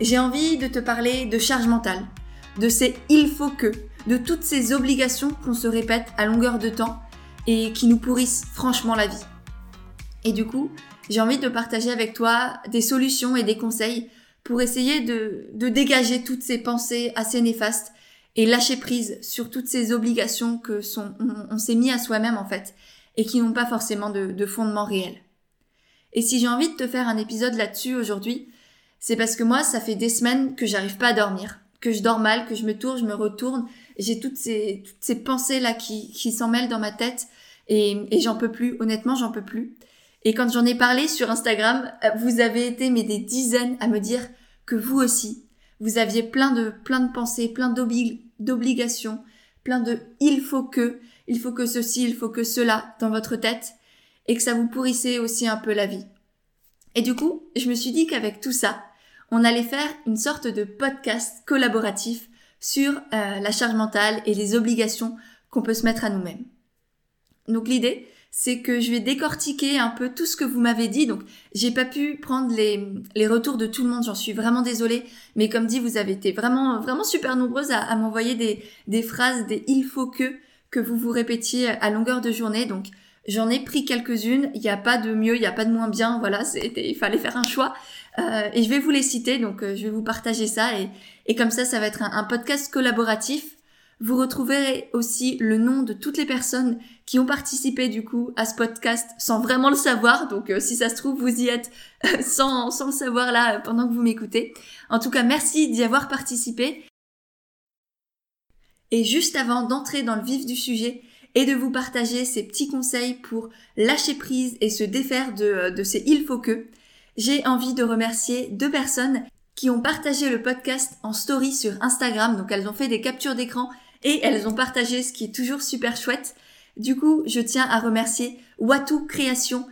j'ai envie de te parler de charge mentale, de ces il faut que, de toutes ces obligations qu'on se répète à longueur de temps et qui nous pourrissent franchement la vie. Et du coup, j'ai envie de partager avec toi des solutions et des conseils pour essayer de, dégager toutes ces pensées assez néfastes et lâcher prise sur toutes ces obligations que on, s'est mis à soi-même en fait et qui n'ont pas forcément de, de fondement réel. Et si j'ai envie de te faire un épisode là-dessus aujourd'hui, c'est parce que moi, ça fait des semaines que j'arrive pas à dormir, que je dors mal, que je me tourne, je me retourne, j'ai toutes ces, toutes ces pensées là qui, qui s'en mêlent dans ma tête et, et j'en peux plus, honnêtement, j'en peux plus. Et quand j'en ai parlé sur Instagram, vous avez été mais des dizaines à me dire que vous aussi, vous aviez plein de, plein de pensées, plein d'obligations, plein de il faut que, il faut que ceci, il faut que cela dans votre tête et que ça vous pourrissait aussi un peu la vie. Et du coup, je me suis dit qu'avec tout ça, on allait faire une sorte de podcast collaboratif sur euh, la charge mentale et les obligations qu'on peut se mettre à nous-mêmes. Donc l'idée, c'est que je vais décortiquer un peu tout ce que vous m'avez dit. Donc, j'ai pas pu prendre les, les retours de tout le monde. J'en suis vraiment désolée. Mais comme dit, vous avez été vraiment, vraiment super nombreuses à, à m'envoyer des, des phrases, des il faut que, que vous vous répétiez à longueur de journée. Donc, J'en ai pris quelques-unes. Il n'y a pas de mieux, il n'y a pas de moins bien. Voilà, c'était, il fallait faire un choix. Euh, et je vais vous les citer, donc euh, je vais vous partager ça. Et, et comme ça, ça va être un, podcast collaboratif. Vous retrouverez aussi le nom de toutes les personnes qui ont participé du coup à ce podcast sans vraiment le savoir. Donc euh, si ça se trouve, vous y êtes sans, sans le savoir là pendant que vous m'écoutez. En tout cas, merci d'y avoir participé. Et juste avant d'entrer dans le vif du sujet, et de vous partager ces petits conseils pour lâcher prise et se défaire de, de ces il faut que, j'ai envie de remercier deux personnes qui ont partagé le podcast en story sur Instagram. Donc elles ont fait des captures d'écran et elles ont partagé ce qui est toujours super chouette. Du coup, je tiens à remercier Watu Création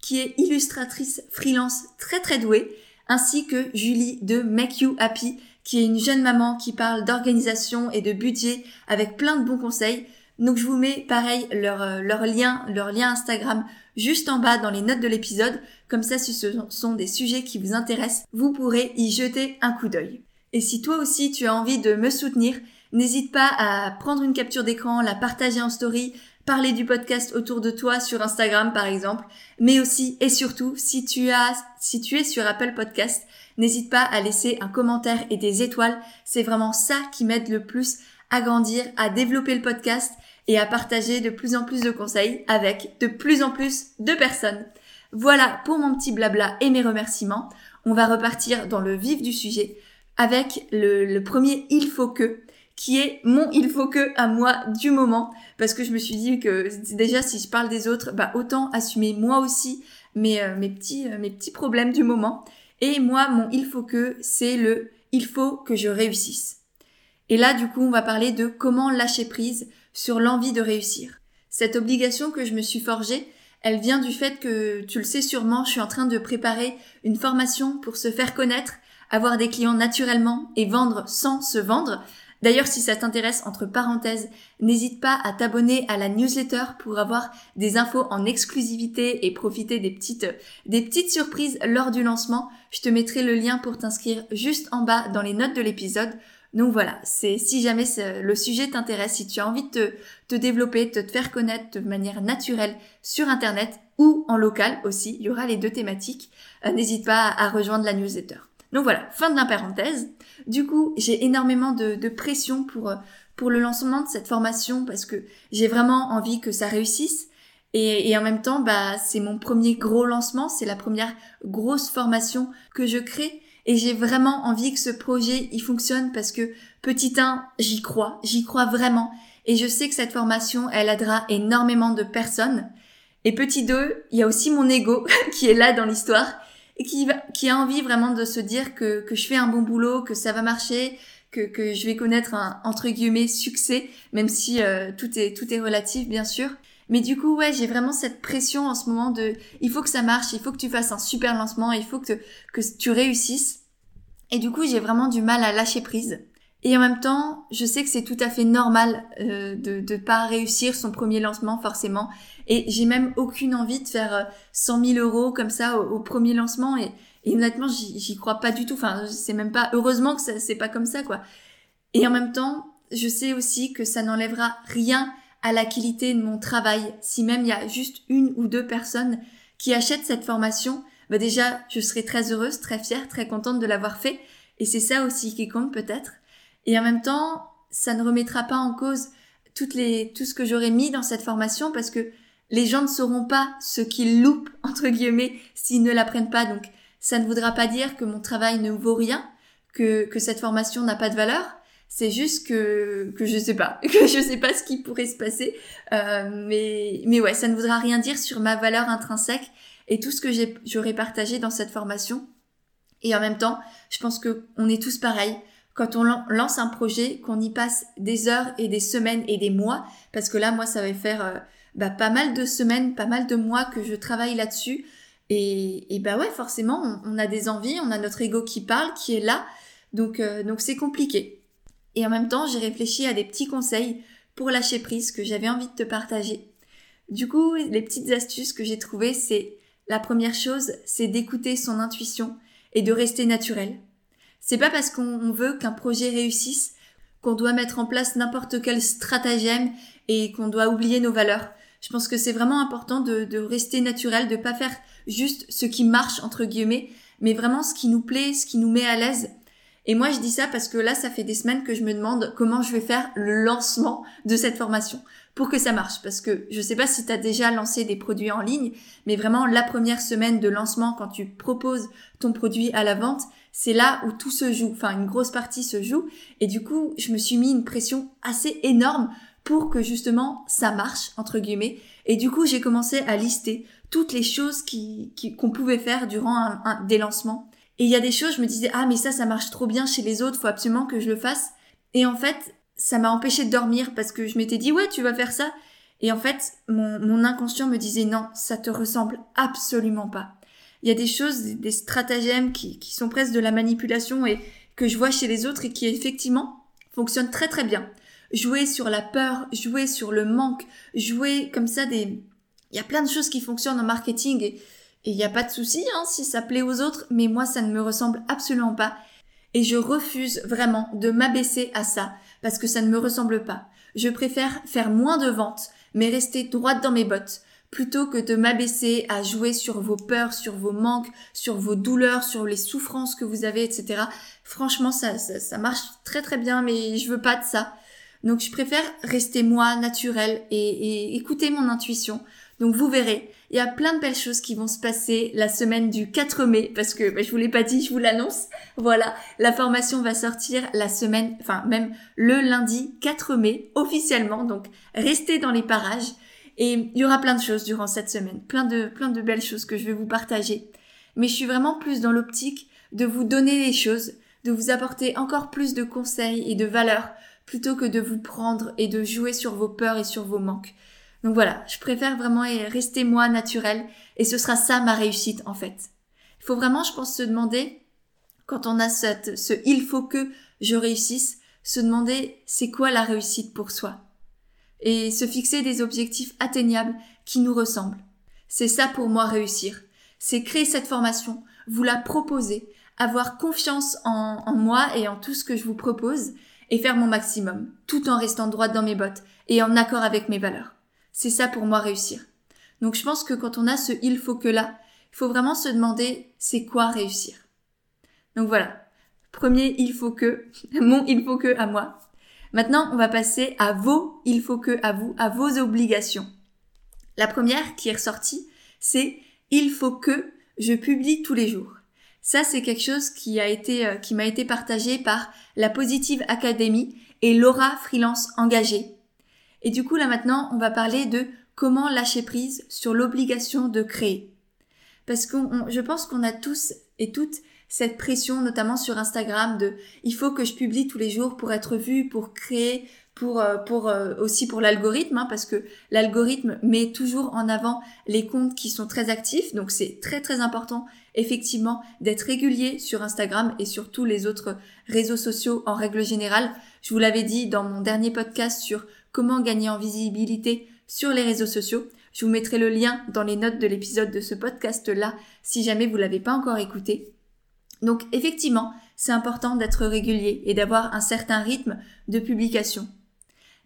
qui est illustratrice freelance très très douée, ainsi que Julie de Make You Happy qui est une jeune maman qui parle d'organisation et de budget avec plein de bons conseils. Donc je vous mets pareil leur, euh, leur lien, leur lien Instagram juste en bas dans les notes de l'épisode. Comme ça, si ce sont des sujets qui vous intéressent, vous pourrez y jeter un coup d'œil. Et si toi aussi tu as envie de me soutenir, n'hésite pas à prendre une capture d'écran, la partager en story, parler du podcast autour de toi sur Instagram par exemple, mais aussi et surtout si tu es sur Apple Podcast, n'hésite pas à laisser un commentaire et des étoiles, c'est vraiment ça qui m'aide le plus à grandir, à développer le podcast et à partager de plus en plus de conseils avec de plus en plus de personnes. Voilà pour mon petit blabla et mes remerciements. On va repartir dans le vif du sujet avec le, premier il faut que qui est mon il faut que à moi du moment parce que je me suis dit que déjà si je parle des autres bah autant assumer moi aussi mes, euh, mes petits euh, mes petits problèmes du moment et moi mon il faut que c'est le il faut que je réussisse. Et là du coup on va parler de comment lâcher prise sur l'envie de réussir. Cette obligation que je me suis forgée, elle vient du fait que, tu le sais sûrement, je suis en train de préparer une formation pour se faire connaître, avoir des clients naturellement et vendre sans se vendre. D'ailleurs, si ça t'intéresse, entre parenthèses, n'hésite pas à t'abonner à la newsletter pour avoir des infos en exclusivité et profiter des petites, des petites surprises lors du lancement. Je te mettrai le lien pour t'inscrire juste en bas dans les notes de l'épisode. Donc voilà, c'est si jamais le sujet t'intéresse, si tu as envie de te, développer, de te faire connaître de manière naturelle sur Internet ou en local aussi, il y aura les deux thématiques, euh, n'hésite pas à, rejoindre la newsletter. Donc voilà, fin de la parenthèse. Du coup, j'ai énormément de, pression pour, pour le lancement de cette formation parce que j'ai vraiment envie que ça réussisse. Et, et en même temps, bah, c'est mon premier gros lancement, c'est la première grosse formation que je crée et j'ai vraiment envie que ce projet il fonctionne parce que petit 1, j'y crois, j'y crois vraiment et je sais que cette formation elle aidera énormément de personnes. Et petit 2, il y a aussi mon ego qui est là dans l'histoire et qui, qui a envie vraiment de se dire que, que je fais un bon boulot, que ça va marcher, que, que je vais connaître un entre guillemets succès, même si euh, tout est tout est relatif bien sûr. Mais du coup, ouais, j'ai vraiment cette pression en ce moment de, il faut que ça marche, il faut que tu fasses un super lancement, il faut que, que tu réussisses. Et du coup, j'ai vraiment du mal à lâcher prise. Et en même temps, je sais que c'est tout à fait normal euh, de ne pas réussir son premier lancement forcément. Et j'ai même aucune envie de faire 100 euh, 000 euros comme ça au, premier lancement. Et, et honnêtement, j'y crois pas du tout. Enfin, c'est même pas heureusement que c'est pas comme ça quoi. Et en même temps, je sais aussi que ça n'enlèvera rien à la qualité de mon travail. Si même il y a juste une ou deux personnes qui achètent cette formation, bah déjà, je serai très heureuse, très fière, très contente de l'avoir fait. Et c'est ça aussi qui compte peut-être. Et en même temps, ça ne remettra pas en cause toutes les, tout ce que j'aurais mis dans cette formation parce que les gens ne sauront pas ce qu'ils loupent, entre guillemets, s'ils ne l'apprennent pas. Donc, ça ne voudra pas dire que mon travail ne vaut rien, que, que cette formation n'a pas de valeur. C'est juste que, que je sais pas, que je sais pas ce qui pourrait se passer. Euh, mais, mais ouais, ça ne voudra rien dire sur ma valeur intrinsèque et tout ce que j'aurais partagé dans cette formation. Et en même temps, je pense que on est tous pareils quand on lance un projet, qu'on y passe des heures et des semaines et des mois, parce que là, moi, ça va faire euh, bah, pas mal de semaines, pas mal de mois que je travaille là-dessus. Et, et, bah ouais, forcément, on, a des envies, on a notre ego qui parle, qui est là, donc euh, donc c'est compliqué. Et en même temps, j'ai réfléchi à des petits conseils pour lâcher prise que j'avais envie de te partager. Du coup, les petites astuces que j'ai trouvées, c'est la première chose, c'est d'écouter son intuition et de rester naturel. C'est pas parce qu'on veut qu'un projet réussisse qu'on doit mettre en place n'importe quel stratagème et qu'on doit oublier nos valeurs. Je pense que c'est vraiment important de, rester naturel, de pas faire juste ce qui marche entre guillemets, mais vraiment ce qui nous plaît, ce qui nous met à l'aise. Et moi je dis ça parce que là ça fait des semaines que je me demande comment je vais faire le lancement de cette formation pour que ça marche. Parce que je sais pas si tu as déjà lancé des produits en ligne, mais vraiment la première semaine de lancement quand tu proposes ton produit à la vente, c'est là où tout se joue, enfin une grosse partie se joue. Et du coup, je me suis mis une pression assez énorme pour que justement ça marche, entre guillemets. Et du coup, j'ai commencé à lister toutes les choses qu'on pouvait faire durant un, des lancements. Et il y a des choses, je me disais, ah mais ça, ça marche trop bien chez les autres, faut absolument que je le fasse. Et en fait, ça m'a empêché de dormir parce que je m'étais dit, ouais, tu vas faire ça. Et en fait, mon, mon inconscient me disait, non, ça te ressemble absolument pas il y a des choses, des stratagèmes qui, qui sont presque de la manipulation et que je vois chez les autres et qui effectivement fonctionnent très très bien. Jouer sur la peur, jouer sur le manque, jouer comme ça des... Il y a plein de choses qui fonctionnent en marketing et il n'y a pas de souci hein, si ça plaît aux autres, mais moi ça ne me ressemble absolument pas. Et je refuse vraiment de m'abaisser à ça parce que ça ne me ressemble pas. Je préfère faire moins de ventes, mais rester droite dans mes bottes plutôt que de m'abaisser à jouer sur vos peurs, sur vos manques, sur vos douleurs, sur les souffrances que vous avez, etc. Franchement, ça, ça, marche très très bien, mais je veux pas de ça. Donc je préfère rester moi, naturel, et, écouter mon intuition. Donc vous verrez, il y a plein de belles choses qui vont se passer la semaine du 4 mai, parce que bah, je vous l'ai pas dit, je vous l'annonce. Voilà, la formation va sortir la semaine, enfin même le lundi 4 mai, officiellement. Donc restez dans les parages. Et il y aura plein de choses durant cette semaine, plein de, plein de belles choses que je vais vous partager. Mais je suis vraiment plus dans l'optique de vous donner les choses, de vous apporter encore plus de conseils et de valeurs, plutôt que de vous prendre et de jouer sur vos peurs et sur vos manques. Donc voilà, je préfère vraiment rester moi naturel et ce sera ça ma réussite en fait. Il faut vraiment, je pense, se demander, quand on a ce il faut que je réussisse, se demander c'est quoi la réussite pour soi? Et se fixer des objectifs atteignables qui nous ressemblent. C'est ça pour moi réussir. C'est créer cette formation, vous la proposer, avoir confiance en, moi et en tout ce que je vous propose et faire mon maximum, tout en restant droite dans mes bottes et en accord avec mes valeurs. C'est ça pour moi réussir. Donc je pense que quand on a ce il faut que là, il faut vraiment se demander c'est quoi réussir? Donc voilà. Premier il faut que, mon il faut que à moi. Maintenant, on va passer à vos il faut que à vous, à vos obligations. La première qui est ressortie, c'est il faut que je publie tous les jours. Ça, c'est quelque chose qui a été, euh, qui m'a été partagé par la Positive Academy et Laura Freelance Engagée. Et du coup, là maintenant, on va parler de comment lâcher prise sur l'obligation de créer. Parce que je pense qu'on a tous et toutes cette pression, notamment sur Instagram, de il faut que je publie tous les jours pour être vu, pour créer, pour euh, pour euh, aussi pour l'algorithme, hein, parce que l'algorithme met toujours en avant les comptes qui sont très actifs, donc c'est très très important effectivement d'être régulier sur Instagram et sur tous les autres réseaux sociaux en règle générale. Je vous l'avais dit dans mon dernier podcast sur comment gagner en visibilité sur les réseaux sociaux? Je vous mettrai le lien dans les notes de l'épisode de ce podcast-là si jamais vous l'avez pas encore écouté. Donc effectivement, c'est important d'être régulier et d'avoir un certain rythme de publication.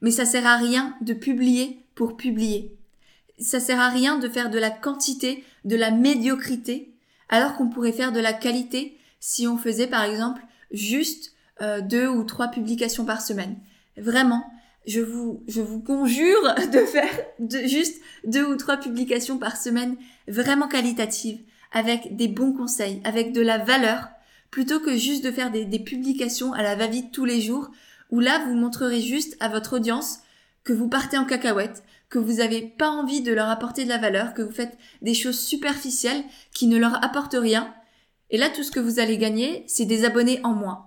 Mais ça sert à rien de publier pour publier. Ça sert à rien de faire de la quantité, de la médiocrité, alors qu'on pourrait faire de la qualité si on faisait par exemple juste euh, deux ou trois publications par semaine. Vraiment, je vous, je vous conjure de faire juste deux ou trois publications par semaine vraiment qualitatives, avec des bons conseils, avec de la valeur, plutôt que juste de faire des, des publications à la va-vite tous les jours, où là vous montrerez juste à votre audience que vous partez en cacahuète, que vous n'avez pas envie de leur apporter de la valeur, que vous faites des choses superficielles qui ne leur apportent rien. Et là, tout ce que vous allez gagner, c'est des abonnés en moins.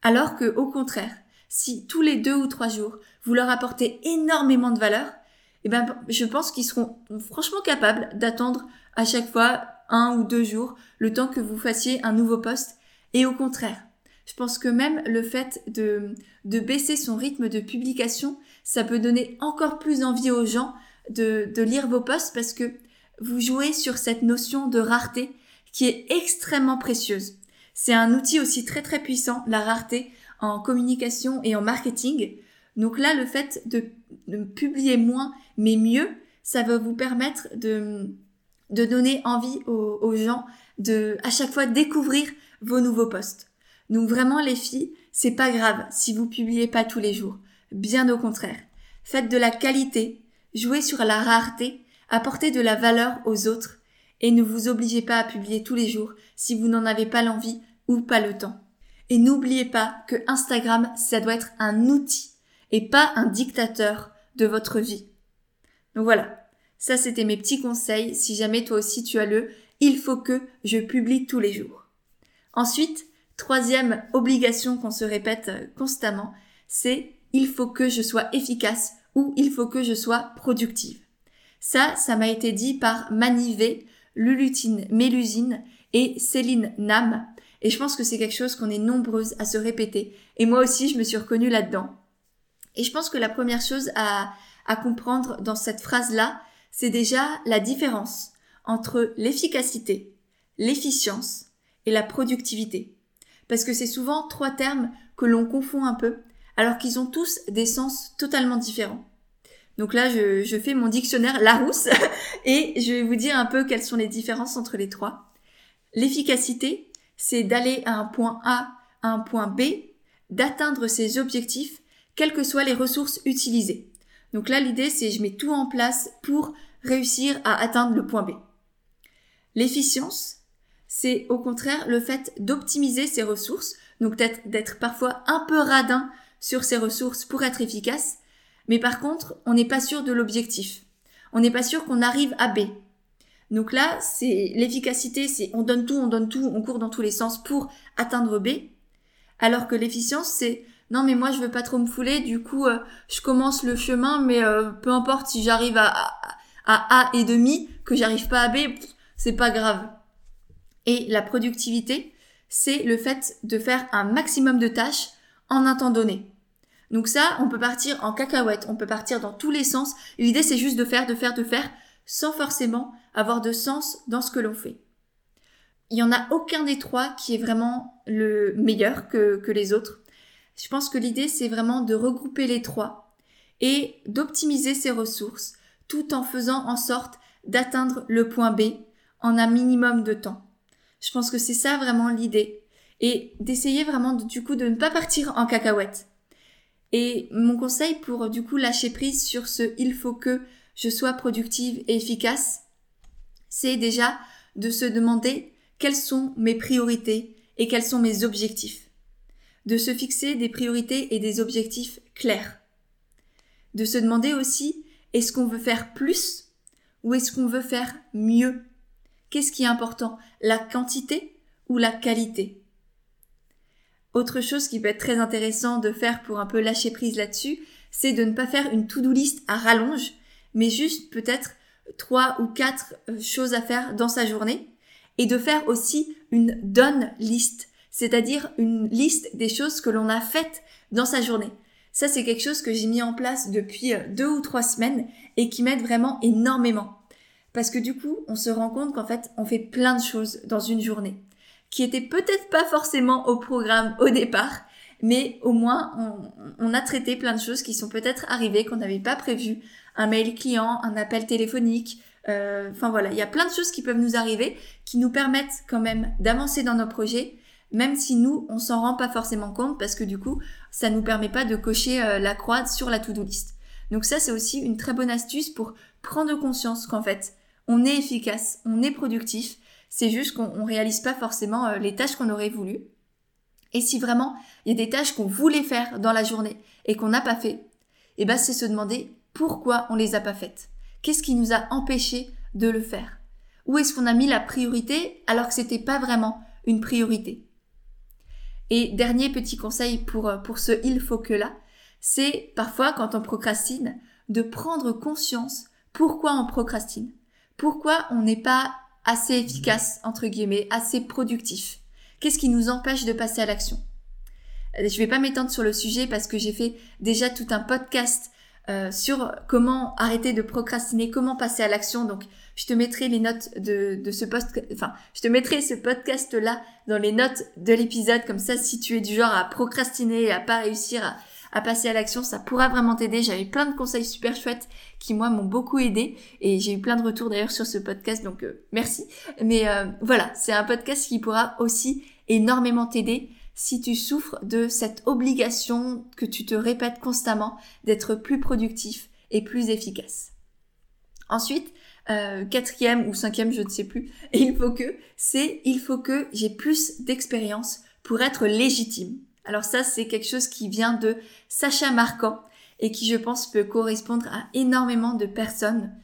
Alors que, au contraire, si tous les deux ou trois jours, vous leur apportez énormément de valeur, eh ben, je pense qu'ils seront franchement capables d'attendre à chaque fois un ou deux jours le temps que vous fassiez un nouveau poste. Et au contraire, je pense que même le fait de, de baisser son rythme de publication, ça peut donner encore plus envie aux gens de, de lire vos posts parce que vous jouez sur cette notion de rareté qui est extrêmement précieuse. C'est un outil aussi très très puissant, la rareté, en communication et en marketing. Donc là, le fait de, publier moins mais mieux, ça va vous permettre de, de donner envie aux, aux, gens de à chaque fois découvrir vos nouveaux posts. Donc vraiment les filles, c'est pas grave si vous publiez pas tous les jours. Bien au contraire. Faites de la qualité, jouez sur la rareté, apportez de la valeur aux autres et ne vous obligez pas à publier tous les jours si vous n'en avez pas l'envie ou pas le temps. Et n'oubliez pas que Instagram, ça doit être un outil et pas un dictateur de votre vie. Donc voilà, ça c'était mes petits conseils. Si jamais toi aussi tu as le il faut que je publie tous les jours. Ensuite, troisième obligation qu'on se répète euh, constamment, c'est il faut que je sois efficace ou il faut que je sois productive. Ça, ça m'a été dit par Manivé, Lulutine Mélusine et Céline Nam, et je pense que c'est quelque chose qu'on est nombreuses à se répéter. Et moi aussi, je me suis reconnue là-dedans. Et je pense que la première chose à, à comprendre dans cette phrase-là, c'est déjà la différence entre l'efficacité, l'efficience et la productivité. Parce que c'est souvent trois termes que l'on confond un peu, alors qu'ils ont tous des sens totalement différents. Donc là, je, je fais mon dictionnaire Larousse et je vais vous dire un peu quelles sont les différences entre les trois. L'efficacité, c'est d'aller à un point A à un point B, d'atteindre ses objectifs, quelles que soient les ressources utilisées. Donc là, l'idée, c'est je mets tout en place pour réussir à atteindre le point B. L'efficience, c'est au contraire le fait d'optimiser ses ressources, donc d'être parfois un peu radin sur ses ressources pour être efficace, mais par contre, on n'est pas sûr de l'objectif. On n'est pas sûr qu'on arrive à B. Donc là, c'est l'efficacité, c'est on donne tout, on donne tout, on court dans tous les sens pour atteindre B. Alors que l'efficience, c'est non mais moi je veux pas trop me fouler, du coup euh, je commence le chemin, mais euh, peu importe si j'arrive à, à, à, A et demi, que j'arrive pas à B, c'est pas grave. Et la productivité, c'est le fait de faire un maximum de tâches en un temps donné. Donc ça, on peut partir en cacahuète, on peut partir dans tous les sens. L'idée, c'est juste de faire, de faire, de faire, sans forcément avoir de sens dans ce que l'on fait. Il n'y en a aucun des trois qui est vraiment le meilleur que, les autres. Je pense que l'idée, c'est vraiment de regrouper les trois et d'optimiser ses ressources tout en faisant en sorte d'atteindre le point B en un minimum de temps. Je pense que c'est ça vraiment l'idée. Et d'essayer vraiment du coup de ne pas partir en cacahuète. Et mon conseil pour du coup lâcher prise sur ce il faut que je sois productive et efficace, c'est déjà de se demander quelles sont mes priorités et quels sont mes objectifs. De se fixer des priorités et des objectifs clairs. De se demander aussi est-ce qu'on veut faire plus ou est-ce qu'on veut faire mieux? Qu'est-ce qui est important? La quantité ou la qualité? Autre chose qui peut être très intéressant de faire pour un peu lâcher prise là-dessus, c'est de ne pas faire une to-do list à rallonge, mais juste peut-être trois ou quatre euh, choses à faire dans sa journée et de faire aussi une done list, c'est-à-dire une liste des choses que l'on a faites dans sa journée. Ça, c'est quelque chose que j'ai mis en place depuis euh, deux ou trois semaines et qui m'aide vraiment énormément. Parce que du coup, on se rend compte qu'en fait, on fait plein de choses dans une journée qui étaient peut-être pas forcément au programme au départ, mais au moins on, a traité plein de choses qui sont peut-être arrivées qu'on n'avait pas prévues. Un mail client, un appel téléphonique, euh, enfin voilà, il y a plein de choses qui peuvent nous arriver qui nous permettent quand même d'avancer dans nos projets, même si nous on s'en rend pas forcément compte parce que du coup ça nous permet pas de cocher euh, la croix sur la to-do list. Donc ça c'est aussi une très bonne astuce pour prendre conscience qu'en fait on est efficace, on est productif, c'est juste qu'on réalise pas forcément euh, les tâches qu'on aurait voulu. Et si vraiment il y a des tâches qu'on voulait faire dans la journée et qu'on n'a pas fait, eh ben c'est se demander pourquoi on les a pas faites? Qu'est-ce qui nous a empêché de le faire? Où est-ce qu'on a mis la priorité alors que c'était pas vraiment une priorité? Et dernier petit conseil pour, euh, pour ce il faut que là, c'est parfois quand on procrastine de prendre conscience pourquoi on procrastine. Pourquoi on n'est pas assez efficace, entre guillemets, assez productif? Qu'est-ce qui nous empêche de passer à l'action? Euh, Je vais pas m'étendre sur le sujet parce que j'ai fait déjà tout un podcast euh, sur comment arrêter de procrastiner, comment passer à l'action. Donc, je te mettrai les notes de, de ce post, enfin, je te mettrai ce podcast là dans les notes de l'épisode. Comme ça, si tu es du genre à procrastiner et à pas réussir à, à passer à l'action, ça pourra vraiment t'aider. J'avais plein de conseils super chouettes qui moi m'ont beaucoup aidé et j'ai eu plein de retours d'ailleurs sur ce podcast donc euh, merci. Mais euh, voilà, c'est un podcast qui pourra aussi énormément t'aider si tu souffres de cette obligation que tu te répètes constamment d'être plus productif et plus efficace. Ensuite, euh, quatrième ou cinquième, je ne sais plus, il faut que, c'est il faut que j'ai plus d'expérience pour être légitime. Alors ça, c'est quelque chose qui vient de Sacha Marquand et qui, je pense, peut correspondre à énormément de personnes.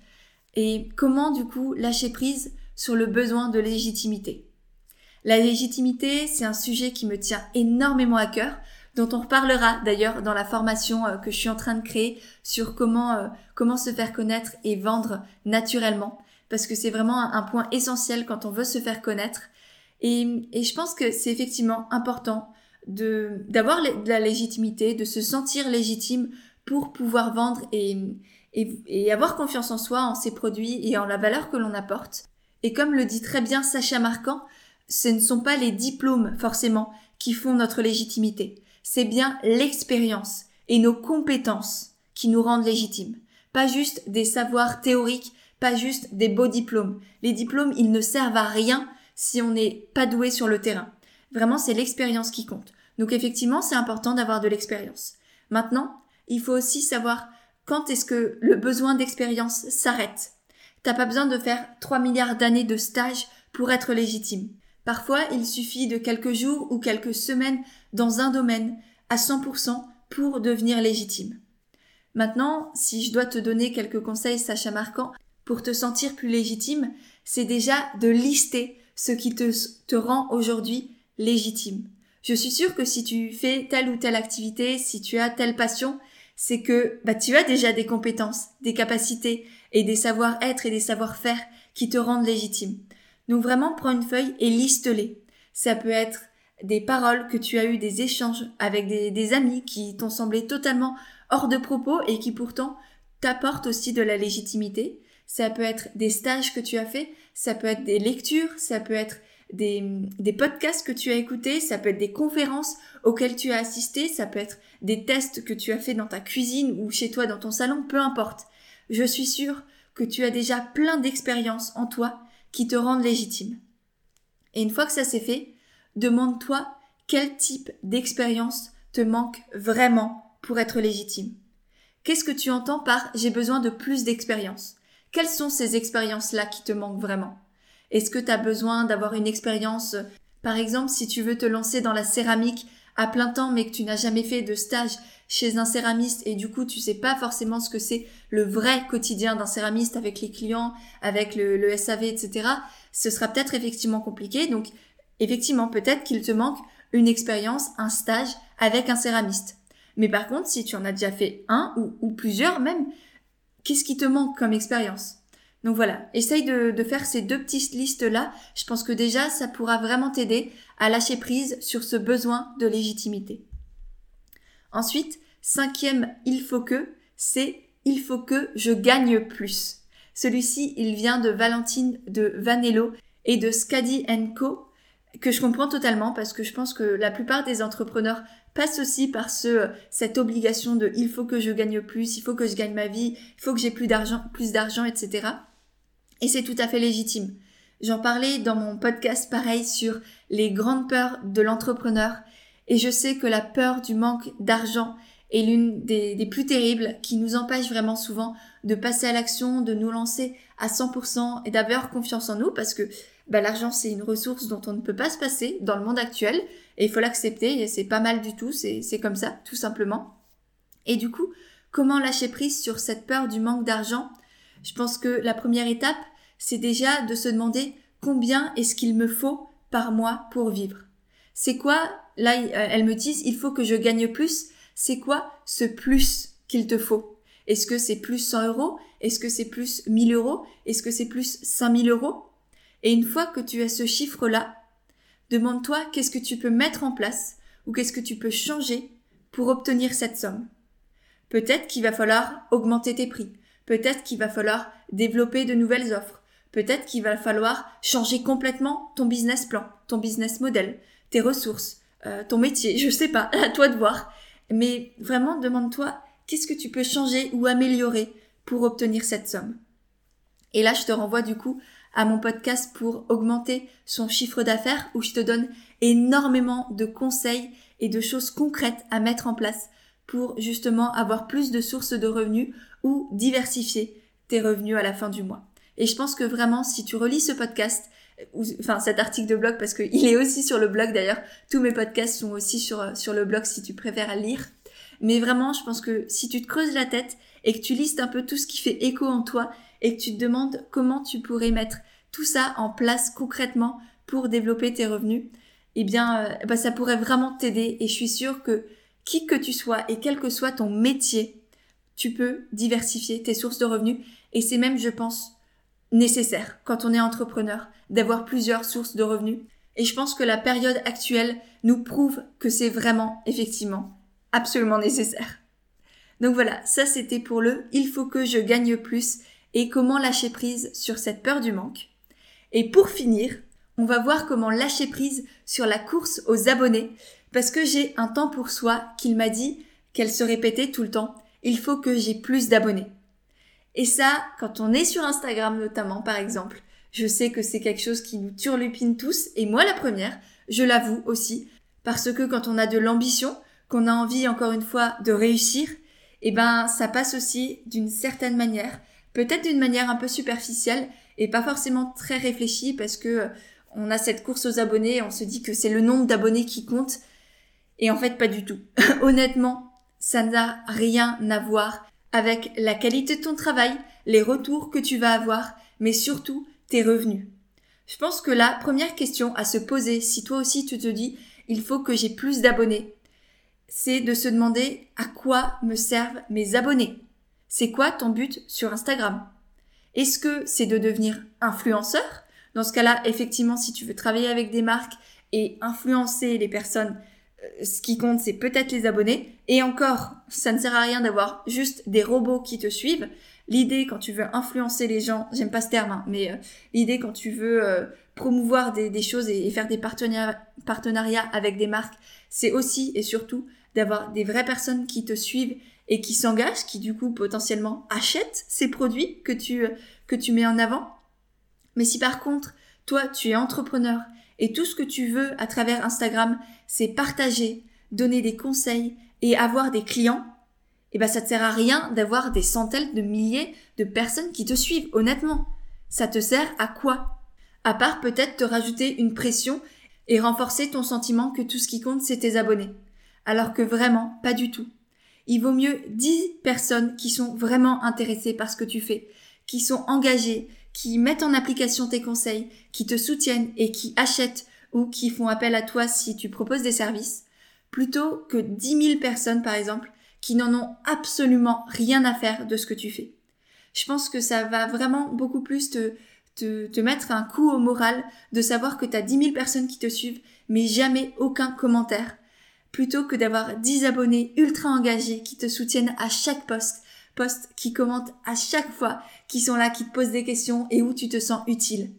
Et comment, du coup, lâcher prise sur le besoin de légitimité? La légitimité, c'est un sujet qui me tient énormément à cœur, dont on reparlera d'ailleurs dans la formation euh, que je suis en train de créer sur comment, euh, comment se faire connaître et vendre naturellement, parce que c'est vraiment un, point essentiel quand on veut se faire connaître. Et, je pense que c'est effectivement important d'avoir de la légitimité, de se sentir légitime pour pouvoir vendre et, et, et, avoir confiance en soi, en ses produits et en la valeur que l'on apporte. Et comme le dit très bien Sacha Marquand, ce ne sont pas les diplômes forcément qui font notre légitimité, c'est bien l'expérience et nos compétences qui nous rendent légitimes. Pas juste des savoirs théoriques, pas juste des beaux diplômes. Les diplômes, ils ne servent à rien si on n'est pas doué sur le terrain. Vraiment, c'est l'expérience qui compte. Donc effectivement, c'est important d'avoir de l'expérience. Maintenant, il faut aussi savoir quand est-ce que le besoin d'expérience s'arrête. T'as pas besoin de faire 3 milliards d'années de stage pour être légitime. Parfois, il suffit de quelques jours ou quelques semaines dans un domaine à 100% pour devenir légitime. Maintenant, si je dois te donner quelques conseils, Sacha Marquant, pour te sentir plus légitime, c'est déjà de lister ce qui te, te rend aujourd'hui légitime. Je suis sûre que si tu fais telle ou telle activité, si tu as telle passion, c'est que bah, tu as déjà des compétences, des capacités et des savoir-être et des savoir-faire qui te rendent légitime. Donc vraiment, prends une feuille et liste-les. Ça peut être des paroles que tu as eues, des échanges avec des, amis qui t'ont semblé totalement hors de propos et qui pourtant t'apportent aussi de la légitimité. Ça peut être des stages que tu as fait, ça peut être des lectures, ça peut être des, podcasts que tu as écoutés, ça peut être des conférences auxquelles tu as assisté, ça peut être des tests que tu as fait dans ta cuisine ou chez toi dans ton salon, peu importe. Je suis sûre que tu as déjà plein d'expériences en toi qui te rendent légitime. Et une fois que ça s'est fait, demande-toi quel type d'expérience te manque vraiment pour être légitime. Qu'est-ce que tu entends par j'ai besoin de plus d'expérience Quelles sont ces expériences-là qui te manquent vraiment? Est-ce que tu as besoin d'avoir une expérience Par exemple, si tu veux te lancer dans la céramique à plein temps mais que tu n'as jamais fait de stage chez un céramiste et du coup tu sais pas forcément ce que c'est le vrai quotidien d'un céramiste avec les clients, avec le, SAV, etc. Ce sera peut-être effectivement compliqué. Donc effectivement, peut-être qu'il te manque une expérience, un stage avec un céramiste. Mais par contre, si tu en as déjà fait un ou, plusieurs même, qu'est-ce qui te manque comme expérience? Donc voilà, essaye de, faire ces deux petites listes-là. Je pense que déjà, ça pourra vraiment t'aider à lâcher prise sur ce besoin de légitimité. Ensuite, cinquième il faut que, c'est il faut que je gagne plus. Celui-ci, il vient de Valentine de Vanello et de Scadi Co que je comprends totalement parce que je pense que la plupart des entrepreneurs passent aussi par ce, cette obligation de il faut que je gagne plus, il faut que je gagne ma vie, il faut que j'ai plus d'argent, plus d'argent, etc. Et c'est tout à fait légitime. J'en parlais dans mon podcast pareil sur les grandes peurs de l'entrepreneur et je sais que la peur du manque d'argent est l'une des, plus terribles qui nous empêche vraiment souvent de passer à l'action, de nous lancer à 100% et d'avoir confiance en nous parce que bah, l'argent c'est une ressource dont on ne peut pas se passer dans le monde actuel et il faut l'accepter et c'est pas mal du tout, c'est comme ça tout simplement. Et du coup, comment lâcher prise sur cette peur du manque d'argent? Je pense que la première étape, c'est déjà de se demander combien est-ce qu'il me faut par mois pour vivre. C'est quoi Là, elle me dit, il faut que je gagne plus. C'est quoi ce plus qu'il te faut? Est-ce que c'est plus 100 euros? Est-ce que c'est plus 1000 euros? Est-ce que c'est plus 5000 euros? Et une fois que tu as ce chiffre-là, demande-toi qu'est-ce que tu peux mettre en place ou qu'est-ce que tu peux changer pour obtenir cette somme. Peut-être qu'il va falloir augmenter tes prix. Peut-être qu'il va falloir développer de nouvelles offres. Peut-être qu'il va falloir changer complètement ton business plan, ton business model, tes ressources, euh, ton métier, je sais pas, à toi de voir. Mais vraiment, demande-toi qu'est-ce que tu peux changer ou améliorer pour obtenir cette somme? Et là, je te renvoie du coup à mon podcast pour augmenter son chiffre d'affaires où je te donne énormément de conseils et de choses concrètes à mettre en place pour justement avoir plus de sources de revenus ou diversifier tes revenus à la fin du mois. Et je pense que vraiment, si tu relis ce podcast, ou, enfin cet article de blog, parce qu'il est aussi sur le blog d'ailleurs, tous mes podcasts sont aussi sur, sur le blog si tu préfères lire. Mais vraiment, je pense que si tu te creuses la tête et que tu listes un peu tout ce qui fait écho en toi et que tu te demandes comment tu pourrais mettre tout ça en place concrètement pour développer tes revenus, eh bien, euh, bah, ça pourrait vraiment t'aider et je suis sûre que qui que tu sois et quel que soit ton métier, tu peux diversifier tes sources de revenus et c'est même, je pense, nécessaire quand on est entrepreneur d'avoir plusieurs sources de revenus. Et je pense que la période actuelle nous prouve que c'est vraiment, effectivement, absolument nécessaire. Donc voilà, ça c'était pour le il faut que je gagne plus et comment lâcher prise sur cette peur du manque. Et pour finir, on va voir comment lâcher prise sur la course aux abonnés parce que j'ai un temps pour soi qu'il m'a dit qu'elle se répétait tout le temps. Il faut que j'ai plus d'abonnés. Et ça, quand on est sur Instagram notamment, par exemple, je sais que c'est quelque chose qui nous turlupine tous, et moi la première, je l'avoue aussi, parce que quand on a de l'ambition, qu'on a envie encore une fois de réussir, eh ben ça passe aussi d'une certaine manière peut-être d'une manière un peu superficielle et pas forcément très réfléchie parce que euh, on a cette course aux abonnés et on se dit que c'est le nombre d'abonnés qui compte et en fait pas du tout. Honnêtement, ça n'a rien à voir avec la qualité de ton travail, les retours que tu vas avoir, mais surtout tes revenus. Je pense que la première question à se poser, si toi aussi tu te dis il faut que j'ai plus d'abonnés, c'est de se demander à quoi me servent mes abonnés. C'est quoi ton but sur Instagram? Est-ce que c'est de devenir influenceur? Dans ce cas-là, effectivement, si tu veux travailler avec des marques et influencer les personnes, ce qui compte, c'est peut-être les abonnés. Et encore, ça ne sert à rien d'avoir juste des robots qui te suivent. L'idée quand tu veux influencer les gens, j'aime pas ce terme, hein, mais euh, l'idée quand tu veux euh, promouvoir des, choses et, faire des partenariats avec des marques, c'est aussi et surtout d'avoir des vraies personnes qui te suivent et qui s'engagent, qui du coup potentiellement achètent ces produits que tu, que tu mets en avant. Mais si par contre, toi, tu es entrepreneur et tout ce que tu veux à travers Instagram, c'est partager, donner des conseils et avoir des clients, eh ben ça te sert à rien d'avoir des centaines de milliers de personnes qui te suivent, honnêtement. Ça te sert à quoi? À part peut-être te rajouter une pression et renforcer ton sentiment que tout ce qui compte c'est tes abonnés. Alors que vraiment, pas du tout il vaut mieux 10 personnes qui sont vraiment intéressées par ce que tu fais, qui sont engagées, qui mettent en application tes conseils, qui te soutiennent et qui achètent ou qui font appel à toi si tu proposes des services, plutôt que 10 000 personnes par exemple qui n'en ont absolument rien à faire de ce que tu fais. Je pense que ça va vraiment beaucoup plus te, te, te mettre un coup au moral de savoir que tu as 10 000 personnes qui te suivent mais jamais aucun commentaire plutôt que d'avoir 10 abonnés ultra engagés qui te soutiennent à chaque post, post qui commentent à chaque fois, qui sont là, qui te posent des questions et où tu te sens utile.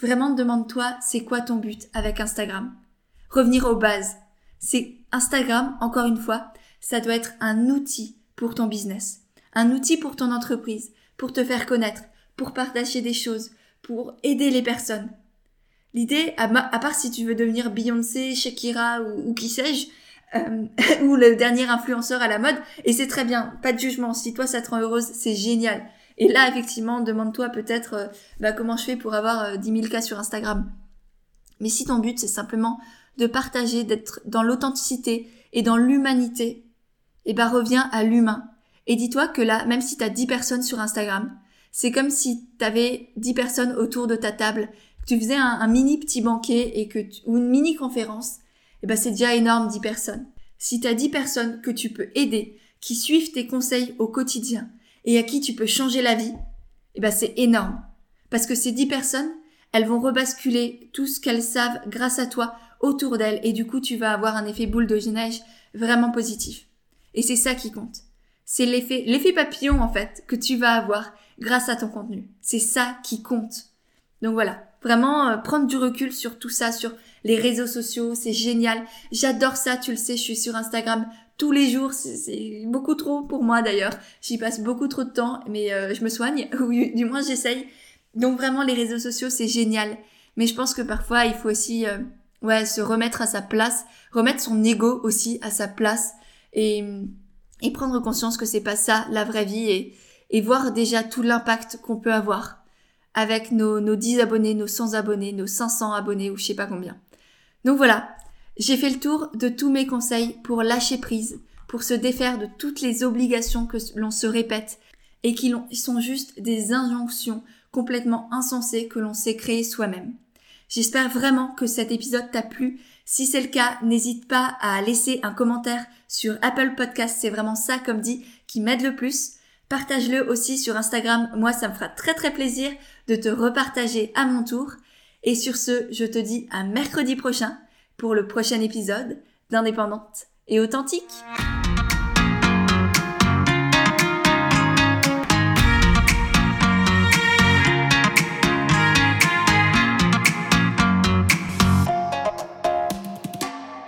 Vraiment, demande-toi, c'est quoi ton but avec Instagram? Revenir aux bases. C'est Instagram, encore une fois, ça doit être un outil pour ton business, un outil pour ton entreprise, pour te faire connaître, pour partager des choses, pour aider les personnes. L'idée, à, part si tu veux devenir Beyoncé, Shakira ou, ou qui sais-je, euh, ou le dernier influenceur à la mode, et c'est très bien, pas de jugement. Si toi ça te rend heureuse, c'est génial. Et là, effectivement, demande-toi peut-être euh, bah, comment je fais pour avoir 10 000 cas sur Instagram. Mais si ton but c'est simplement de partager, d'être dans l'authenticité et dans l'humanité, et eh bah reviens à l'humain. Et dis-toi que là, même si tu as 10 personnes sur Instagram, c'est comme si tu avais 10 personnes autour de ta table, que tu faisais un, mini petit banquet et que ou une mini conférence eh ben c'est déjà énorme 10 personnes. Si tu as 10 personnes que tu peux aider, qui suivent tes conseils au quotidien et à qui tu peux changer la vie, eh ben c'est énorme. Parce que ces 10 personnes, elles vont rebasculer tout ce qu'elles savent grâce à toi autour d'elles et du coup tu vas avoir un effet boule de neige vraiment positif. Et c'est ça qui compte. C'est l'effet, l'effet papillon en fait que tu vas avoir grâce à ton contenu. C'est ça qui compte. Donc voilà, vraiment euh, prendre du recul sur tout ça, sur les réseaux sociaux, c'est génial. J'adore ça, tu le sais, je suis sur Instagram tous les jours, c'est beaucoup trop pour moi d'ailleurs. J'y passe beaucoup trop de temps, mais euh, je me soigne, ou du moins j'essaye. Donc vraiment les réseaux sociaux, c'est génial. Mais je pense que parfois il faut aussi euh, ouais, se remettre à sa place, remettre son ego aussi à sa place et, prendre conscience que c'est pas ça la vraie vie et, et voir déjà tout l'impact qu'on peut avoir avec nos, nos 10 abonnés, nos 100 abonnés, nos 500 abonnés ou je sais pas combien. Donc voilà, j'ai fait le tour de tous mes conseils pour lâcher prise, pour se défaire de toutes les obligations que l'on se répète et qui sont juste des injonctions complètement insensées que l'on s'est créées soi-même. J'espère vraiment que cet épisode t'a plu. Si c'est le cas, n'hésite pas à laisser un commentaire sur Apple Podcast. C'est vraiment ça, comme dit, qui m'aide le plus. Partage-le aussi sur Instagram. Moi, ça me fera très très plaisir de te repartager à mon tour. Et sur ce, je te dis à mercredi prochain pour le prochain épisode d'Indépendante et authentique.